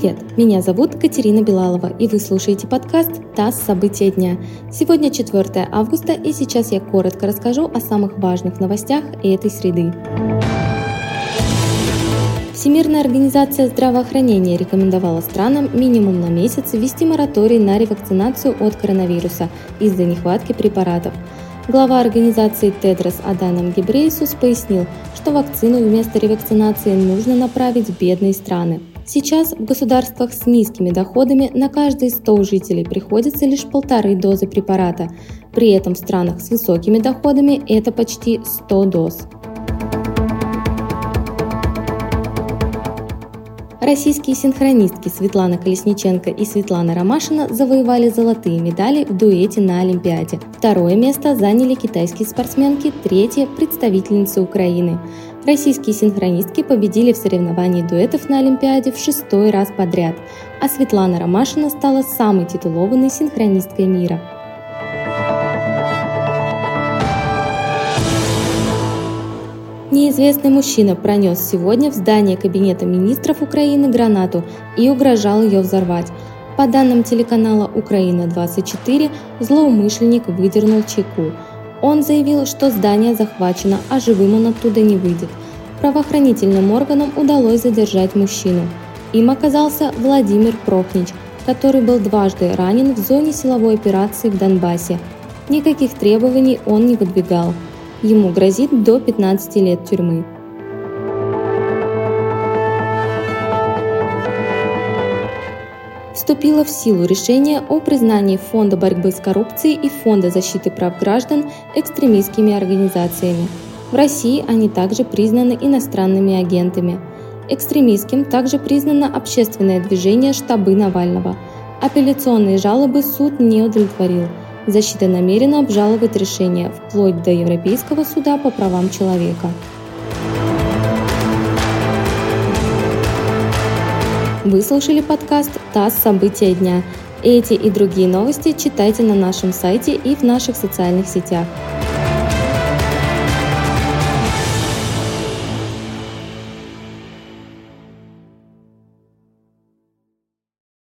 Привет, меня зовут Катерина Белалова, и вы слушаете подкаст «ТАСС. События дня». Сегодня 4 августа, и сейчас я коротко расскажу о самых важных новостях этой среды. Всемирная организация здравоохранения рекомендовала странам минимум на месяц ввести мораторий на ревакцинацию от коронавируса из-за нехватки препаратов. Глава организации Тедрос Аданам Гебрейсус пояснил, что вакцину вместо ревакцинации нужно направить в бедные страны. Сейчас в государствах с низкими доходами на каждые 100 жителей приходится лишь полторы дозы препарата. При этом в странах с высокими доходами это почти 100 доз. Российские синхронистки Светлана Колесниченко и Светлана Ромашина завоевали золотые медали в дуэте на Олимпиаде. Второе место заняли китайские спортсменки, третье – представительницы Украины. Российские синхронистки победили в соревновании дуэтов на Олимпиаде в шестой раз подряд, а Светлана Ромашина стала самой титулованной синхронисткой мира. Неизвестный мужчина пронес сегодня в здание Кабинета министров Украины гранату и угрожал ее взорвать. По данным телеканала «Украина-24», злоумышленник выдернул чеку. Он заявил, что здание захвачено, а живым он оттуда не выйдет. Правоохранительным органам удалось задержать мужчину. Им оказался Владимир Прохнич, который был дважды ранен в зоне силовой операции в Донбассе. Никаких требований он не выдвигал. Ему грозит до 15 лет тюрьмы. Вступило в силу решение о признании Фонда борьбы с коррупцией и Фонда защиты прав граждан экстремистскими организациями. В России они также признаны иностранными агентами. Экстремистским также признано общественное движение «Штабы Навального». Апелляционные жалобы суд не удовлетворил. Защита намерена обжаловать решение вплоть до Европейского суда по правам человека. Вы слушали подкаст «ТАСС. События дня». Эти и другие новости читайте на нашем сайте и в наших социальных сетях.